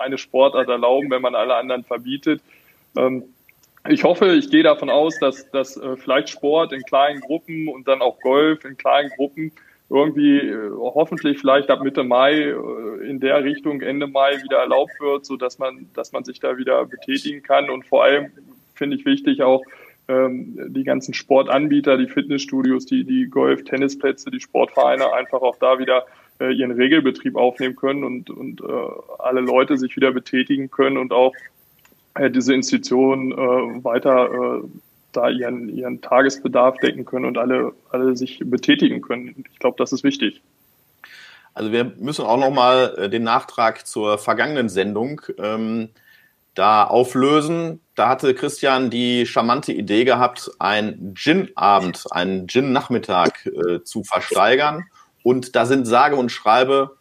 eine Sportart erlauben, wenn man alle anderen verbietet ich hoffe, ich gehe davon aus, dass, dass äh, vielleicht Sport in kleinen Gruppen und dann auch Golf in kleinen Gruppen irgendwie äh, hoffentlich vielleicht ab Mitte Mai äh, in der Richtung Ende Mai wieder erlaubt wird, so dass man dass man sich da wieder betätigen kann und vor allem finde ich wichtig auch ähm, die ganzen Sportanbieter, die Fitnessstudios, die die Golf, Tennisplätze, die Sportvereine einfach auch da wieder äh, ihren Regelbetrieb aufnehmen können und und äh, alle Leute sich wieder betätigen können und auch äh, diese Institutionen äh, weiter äh, da ihren, ihren Tagesbedarf decken können und alle, alle sich betätigen können. Ich glaube, das ist wichtig. Also wir müssen auch nochmal äh, den Nachtrag zur vergangenen Sendung ähm, da auflösen. Da hatte Christian die charmante Idee gehabt, einen Gin-Abend, einen Gin-Nachmittag äh, zu versteigern. Und da sind sage und schreibe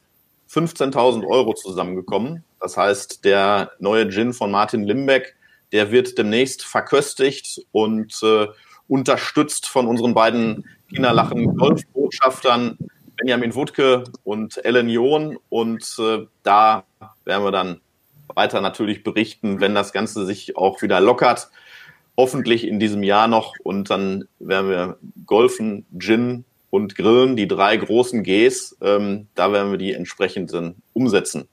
15.000 Euro zusammengekommen. Das heißt, der neue Gin von Martin Limbeck, der wird demnächst verköstigt und äh, unterstützt von unseren beiden Kinderlachen Golfbotschaftern Benjamin Wutke und Ellen John. Und äh, da werden wir dann weiter natürlich berichten, wenn das Ganze sich auch wieder lockert. Hoffentlich in diesem Jahr noch. Und dann werden wir golfen, Gin und Grillen, die drei großen Gs. Ähm, da werden wir die entsprechenden umsetzen.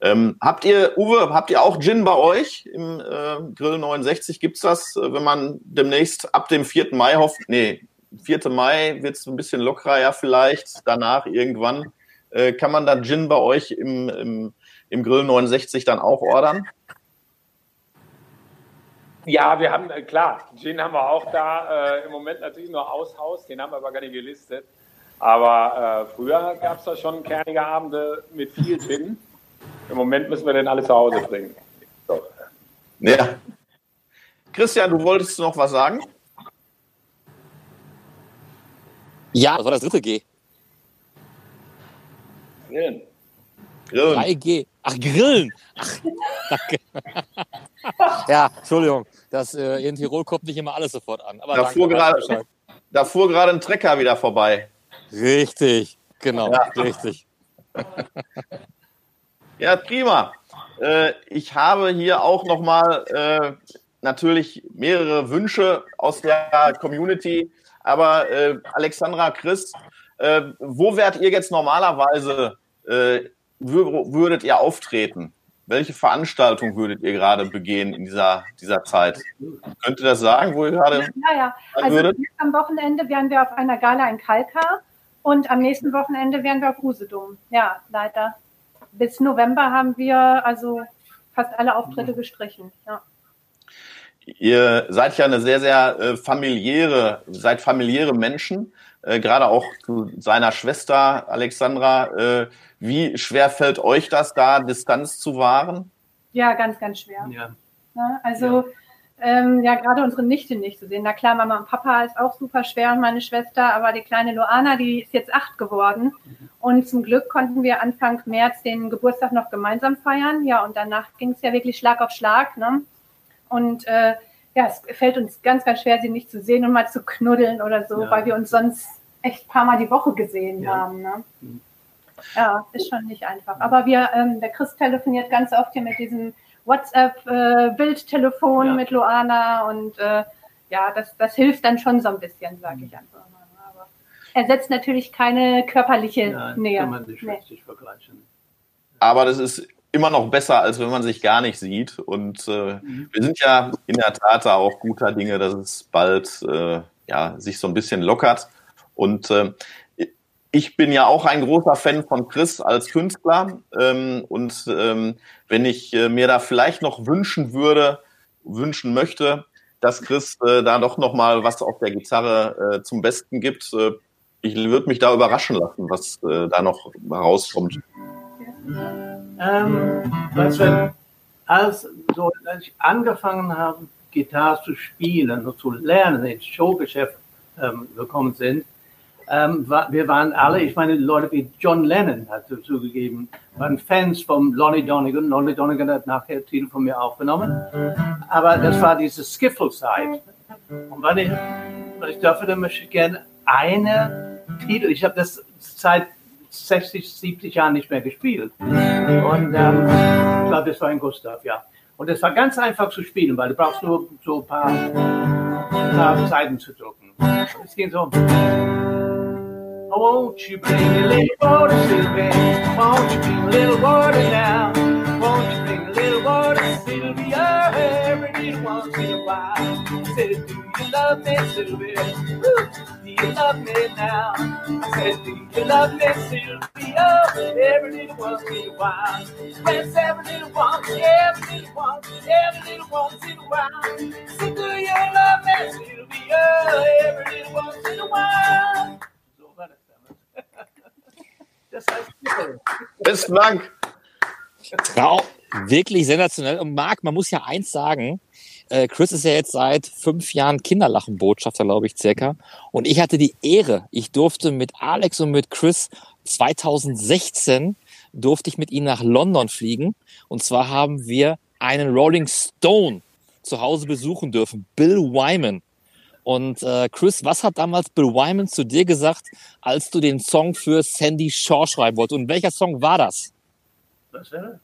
Ähm, habt ihr, Uwe, habt ihr auch Gin bei euch im äh, Grill 69? Gibt's das, äh, wenn man demnächst ab dem 4. Mai hofft? Nee, 4. Mai wird's ein bisschen lockerer, ja, vielleicht danach irgendwann. Äh, kann man da Gin bei euch im, im, im Grill 69 dann auch ordern? Ja, wir haben, äh, klar, Gin haben wir auch da. Äh, Im Moment natürlich nur Aushaus, den haben wir aber gar nicht gelistet. Aber äh, früher gab es da schon kernige Abende mit viel Gin. Im Moment müssen wir den alle zu Hause bringen. So. Ja. Christian, du wolltest noch was sagen? Ja, was war das dritte G? Grillen. Grillen. 3G. Ach, Grillen. Ach, danke. ja, Entschuldigung. Das, äh, in Tirol kommt nicht immer alles sofort an. Aber da, fuhr gerade, da fuhr gerade ein Trecker wieder vorbei. Richtig, genau, ja. richtig. Ja, prima. Äh, ich habe hier auch nochmal äh, natürlich mehrere Wünsche aus der Community. Aber äh, Alexandra, Chris, äh, wo werdet ihr jetzt normalerweise, äh, würdet ihr auftreten? welche Veranstaltung würdet ihr gerade begehen in dieser, dieser Zeit? Könnt ihr das sagen, wo ihr gerade Ja, ja. Also würdet? am Wochenende wären wir auf einer Gala in Kalkar und am nächsten Wochenende wären wir auf Usedom. Ja, leider. Bis November haben wir also fast alle Auftritte gestrichen. Ja. Ihr seid ja eine sehr, sehr äh, familiäre, seid familiäre Menschen, äh, gerade auch zu seiner Schwester Alexandra. Äh, wie schwer fällt euch das da, Distanz zu wahren? ja, ganz, ganz schwer. Ja. Ja, also ähm, ja, gerade unsere Nichte nicht zu sehen. Na klar, Mama und Papa ist auch super schwer und meine Schwester, aber die kleine Loana, die ist jetzt acht geworden. Und zum Glück konnten wir Anfang März den Geburtstag noch gemeinsam feiern. Ja, und danach ging es ja wirklich Schlag auf Schlag. Ne? Und äh, ja, es fällt uns ganz, ganz schwer, sie nicht zu sehen und mal zu knuddeln oder so, Ja. weil wir uns sonst echt ein paar Mal die Woche gesehen Ja. haben. Ne? Ja, ist schon nicht einfach. Aber wir, ähm, der Chris telefoniert ganz oft hier mit diesem WhatsApp-Bildtelefon Ja. mit Loana und äh, ja, das, das hilft dann schon so ein bisschen, sage ich einfach mal. Aber ersetzt natürlich keine körperliche Ja, Nähe. kann man nicht Nee. richtig vergleichen. Aber das ist immer noch besser, als wenn man sich gar nicht sieht. Und äh, wir sind ja in der Tat da auch guter Dinge, dass es bald äh, ja, sich so ein bisschen lockert. Und äh, ich bin ja auch ein großer Fan von Chris als Künstler. Ähm, und ähm, wenn ich äh, mir da vielleicht noch wünschen würde, wünschen möchte, dass Chris äh, da doch noch mal was auf der Gitarre äh, zum Besten gibt. Äh, ich würde mich da überraschen lassen, was äh, da noch rauskommt. Ähm, weißt du, als, so, als ich angefangen habe, Gitarre zu spielen und zu lernen, ins Showgeschäft ähm, gekommen sind, ähm, war, wir waren alle, ich meine, Leute wie John Lennon hat zugegeben, waren Fans von Lonnie Donegan. Lonnie Donegan hat nachher Titel von mir aufgenommen. Aber das war diese Skiffle-Zeit. Und weil ich, weil ich dafür, dann möchte ich gerne eine Titel, ich habe das seit 60, 70 Jahren nicht mehr gespielt. Und ähm, ich glaube, das war in Gustav, ja. Und es war ganz einfach zu spielen, weil du brauchst nur so ein paar, ein paar Seiten zu drücken. Es ging so. Oh, won't you bring a little water, Sylvia? Won't you bring a little water now? Sylvia? Every little once in a while. Said, do you love me, Sylvia? Woo! Do you love me now? I Said, do you love me, Sylvia? Every little once in a while. Yes, every little once, every little once, every little once in a while. Said, do you love me, Sylvia? Every little once in a while. So war Trau wirklich sensationell. Und Marc, man muss ja eins sagen, äh, Chris ist ja jetzt seit fünf Jahren Kinderlachenbotschafter, glaube ich, circa. Und ich hatte die Ehre, ich durfte mit Alex und mit Chris 2016 durfte ich mit ihnen nach London fliegen. Und zwar haben wir einen Rolling Stone zu Hause besuchen dürfen, Bill Wyman. Und äh, Chris, was hat damals Bill Wyman zu dir gesagt, als du den Song für Sandy Shaw schreiben wolltest? Und welcher Song war das? Was war das?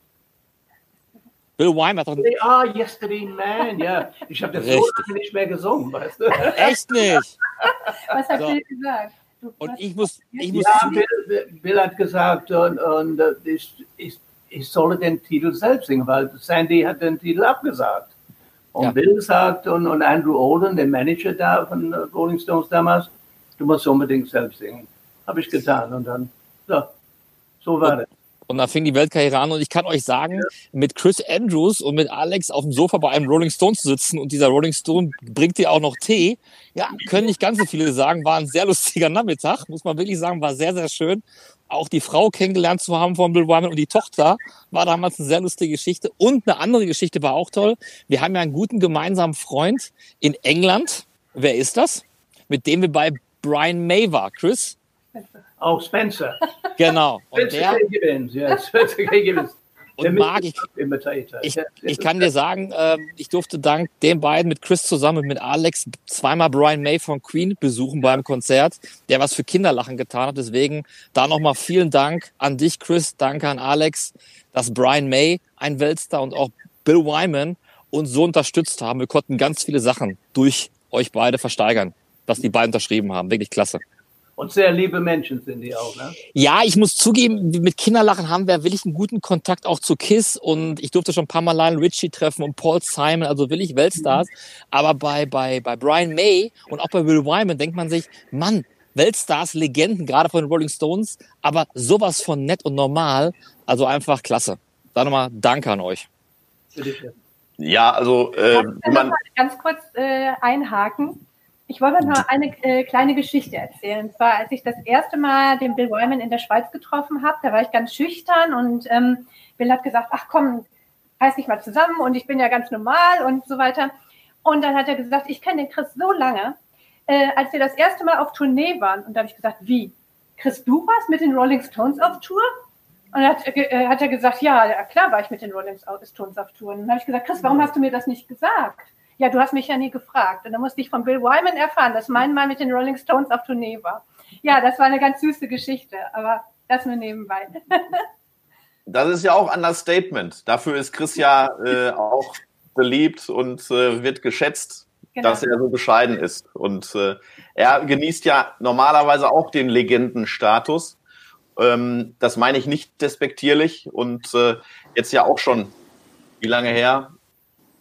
Bill hat doch They are yesterday man, ja. Ich habe das so lange nicht mehr gesungen, weißt du? echt nicht. Was hat So. Bill gesagt? Du, Und ich muss, ich muss Ja, Bill, Bill hat gesagt, und, und äh, ich, ich, ich solle den Titel selbst singen, weil Sandy hat den Titel abgesagt. Und Ja. Bill sagt, und, und Andrew Olden, der Manager da von äh, Rolling Stones damals, du musst unbedingt selbst singen. Habe ich getan. Und dann, so, so war das. Und dann fing die Weltkarriere an und ich kann euch sagen, mit Chris Andrews und mit Alex auf dem Sofa bei einem Rolling Stone zu sitzen und dieser Rolling Stone bringt dir auch noch Tee, ja, können nicht ganz so viele sagen, war ein sehr lustiger Nachmittag, muss man wirklich sagen, war sehr, sehr schön. Auch die Frau kennengelernt zu haben von Bill Wyman und die Tochter war damals eine sehr lustige Geschichte. Und eine andere Geschichte war auch toll. Wir haben ja einen guten gemeinsamen Freund in England. Wer ist das? Mit dem wir bei Brian May war. Chris? Auch Spencer. Genau. Und Spencer der. Gibbons, ja. Spencer. Gibbons. Und Marc, ich, ich, ich kann dir sagen, ähm, ich durfte dank den beiden mit Chris zusammen und mit Alex zweimal Brian May von Queen besuchen beim Konzert, der was für Kinderlachen getan hat. Deswegen da nochmal vielen Dank an dich, Chris. Danke an Alex, dass Brian May, ein Weltstar und auch Bill Wyman uns so unterstützt haben. Wir konnten ganz viele Sachen durch euch beide versteigern, was die beiden unterschrieben haben. Wirklich klasse. Und sehr liebe Menschen sind die auch, ne? Ja, ich muss zugeben, mit Kinderlachen haben wir wirklich einen guten Kontakt auch zu Kiss und ich durfte schon ein paar Mal Lionel Richie treffen und Paul Simon, also wirklich Weltstars. Aber bei, bei, bei Brian May und auch bei Will Wyman denkt man sich, Mann, Weltstars, Legenden, gerade von den Rolling Stones, aber sowas von nett und normal, also einfach klasse. Da nochmal Danke an euch. Ja, also äh, man, mal ganz kurz äh, einhaken? Ich wollte noch eine äh, kleine Geschichte erzählen. Und zwar, als ich das erste Mal den Bill Wyman in der Schweiz getroffen habe, da war ich ganz schüchtern und ähm, Bill hat gesagt, ach komm, reiß dich mal zusammen und ich bin ja ganz normal und so weiter. Und dann hat er gesagt, ich kenne den Chris so lange, äh, als wir das erste Mal auf Tournee waren. Und da habe ich gesagt, wie? Chris, du warst mit den Rolling Stones auf Tour? Und dann hat, äh, hat er gesagt, ja, ja, klar war ich mit den Rolling Stones auf Tour. Und dann habe ich gesagt, Chris, warum hast du mir das nicht gesagt? Ja, du hast mich ja nie gefragt. Und dann musste ich von Bill Wyman erfahren, dass mein Mal mit den Rolling Stones auf Tournee war. Ja, das war eine ganz süße Geschichte, aber das nur nebenbei. das ist ja auch Understatement. Dafür ist Chris ja äh, auch beliebt und äh, wird geschätzt, Genau. dass er so bescheiden ist. Und äh, er genießt ja normalerweise auch den Legendenstatus. Ähm, das meine ich nicht despektierlich und äh, jetzt ja auch schon, wie lange her?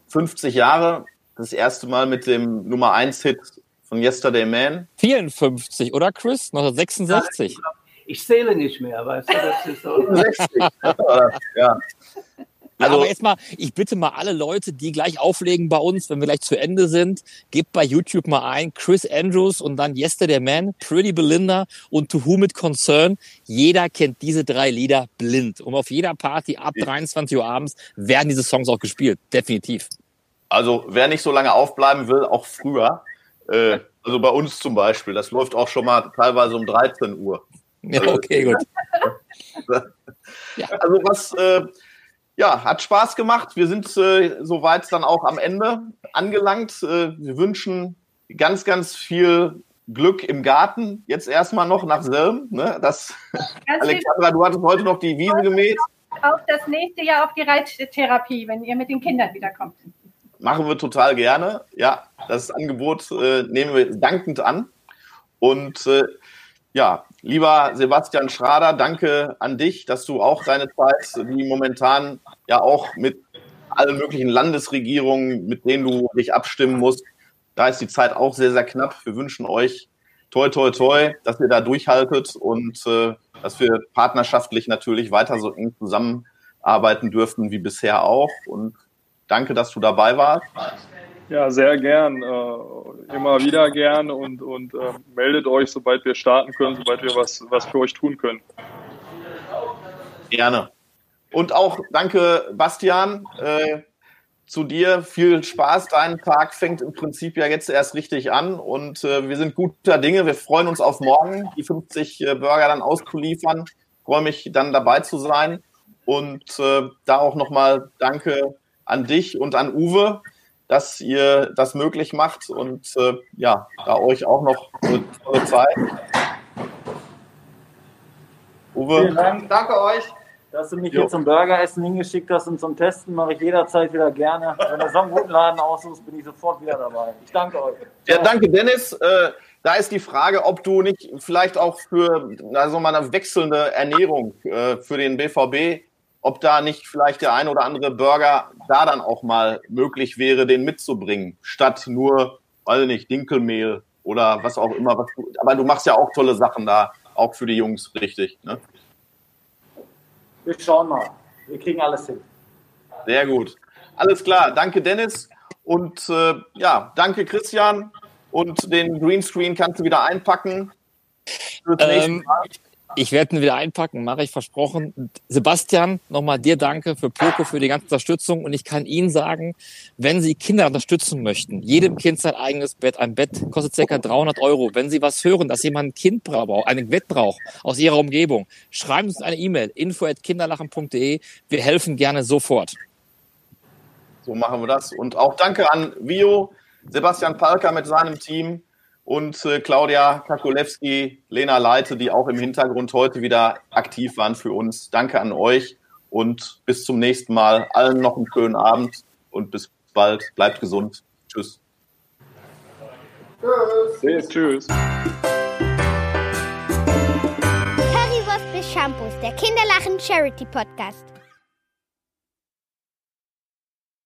50 Jahre. Das erste Mal mit dem Nummer 1 Hit von Yesterday Man. 54, oder Chris? 1966. Ich zähle nicht mehr, weißt du, das ist so. 60. ja. Ja, Also- aber jetzt mal, ich bitte mal alle Leute, die gleich auflegen bei uns, wenn wir gleich zu Ende sind, gebt bei YouTube mal ein, Chris Andrews und dann Yesterday Man, Pretty Belinda und To Whom It Concern. Jeder kennt diese drei Lieder blind. Und auf jeder Party ab 23 Uhr abends werden diese Songs auch gespielt. Definitiv. Also wer nicht so lange aufbleiben will, auch früher. Äh, also bei uns zum Beispiel, das läuft auch schon mal teilweise um 13 Uhr. Ja, okay, gut. Also was, äh, ja, hat Spaß gemacht. Wir sind äh, soweit dann auch am Ende angelangt. Äh, wir wünschen ganz, ganz viel Glück im Garten. Jetzt erstmal noch nach Selm. Ne? Das, Alexandra, du hattest heute noch die Wiese gemäht. auf das nächste Jahr auf die Reittherapie, wenn ihr mit den Kindern wiederkommt. Machen wir total gerne. Ja, das Angebot äh, nehmen wir dankend an. Und äh, ja, lieber Sebastian Schrader, danke an dich, dass du auch deine Zeit, die momentan ja auch mit allen möglichen Landesregierungen, mit denen du dich abstimmen musst, da ist die Zeit auch sehr, sehr knapp. Wir wünschen euch toi, toi, toi, dass ihr da durchhaltet und äh, dass wir partnerschaftlich natürlich weiter so eng zusammenarbeiten dürften wie bisher auch. Und danke, dass du dabei warst. Ja, sehr gern. Äh, immer wieder gern und, und äh, meldet euch, sobald wir starten können, sobald wir was, was für euch tun können. Gerne. Und auch danke, Bastian, äh, zu dir. Viel Spaß. Dein Tag fängt im Prinzip ja jetzt erst richtig an und äh, wir sind guter Dinge. Wir freuen uns auf morgen, die 50 äh, Burger dann auszuliefern. Freue mich dann dabei zu sein. Und äh, da auch nochmal danke an dich und an Uwe, dass ihr das möglich macht und äh, ja, da euch auch noch eine tolle Zeit. Uwe. Vielen Dank. Danke euch. Dass du mich Jo. hier zum Burgeressen hingeschickt hast und zum Testen, mache ich jederzeit wieder gerne. Wenn du so einen guten Laden aussuchst, bin ich sofort wieder dabei. Ich danke euch. Ja, danke, Dennis. Äh, da ist die Frage, ob du nicht vielleicht auch für also mal eine wechselnde Ernährung äh, für den BVB, ob da nicht vielleicht der ein oder andere Burger da dann auch mal möglich wäre, den mitzubringen, statt nur, weiß ich nicht, Dinkelmehl oder was auch immer. Was du, aber du machst ja auch tolle Sachen da, auch für die Jungs, richtig. Ne? Wir schauen mal. Wir kriegen alles hin. Sehr gut. Alles klar. Danke, Dennis. Und äh, ja, danke, Christian. Und den Greenscreen kannst du wieder einpacken. Fürs nächste Ähm, Mal. Ich werde ihn wieder einpacken, mache ich versprochen. Sebastian, nochmal dir danke für Poco, für die ganze Unterstützung. Und ich kann Ihnen sagen, wenn Sie Kinder unterstützen möchten, jedem Kind sein eigenes Bett, ein Bett kostet circa 300 Euro. Wenn Sie was hören, dass jemand ein Kind braucht, ein Bett braucht aus Ihrer Umgebung, schreiben Sie uns eine E-Mail, info.kinderlachen.de. Wir helfen gerne sofort. So machen wir das. Und auch danke an Vio, Sebastian Palker mit seinem Team und äh, Claudia Kakulewski, Lena Leite, die auch im Hintergrund heute wieder aktiv waren für uns. Danke an euch und bis zum nächsten Mal. Allen noch einen schönen Abend und bis bald. Bleibt gesund. Tschüss. Tschüss. Tschüss. Currywurst des Shampoos, der Kinderlachen Charity Podcast.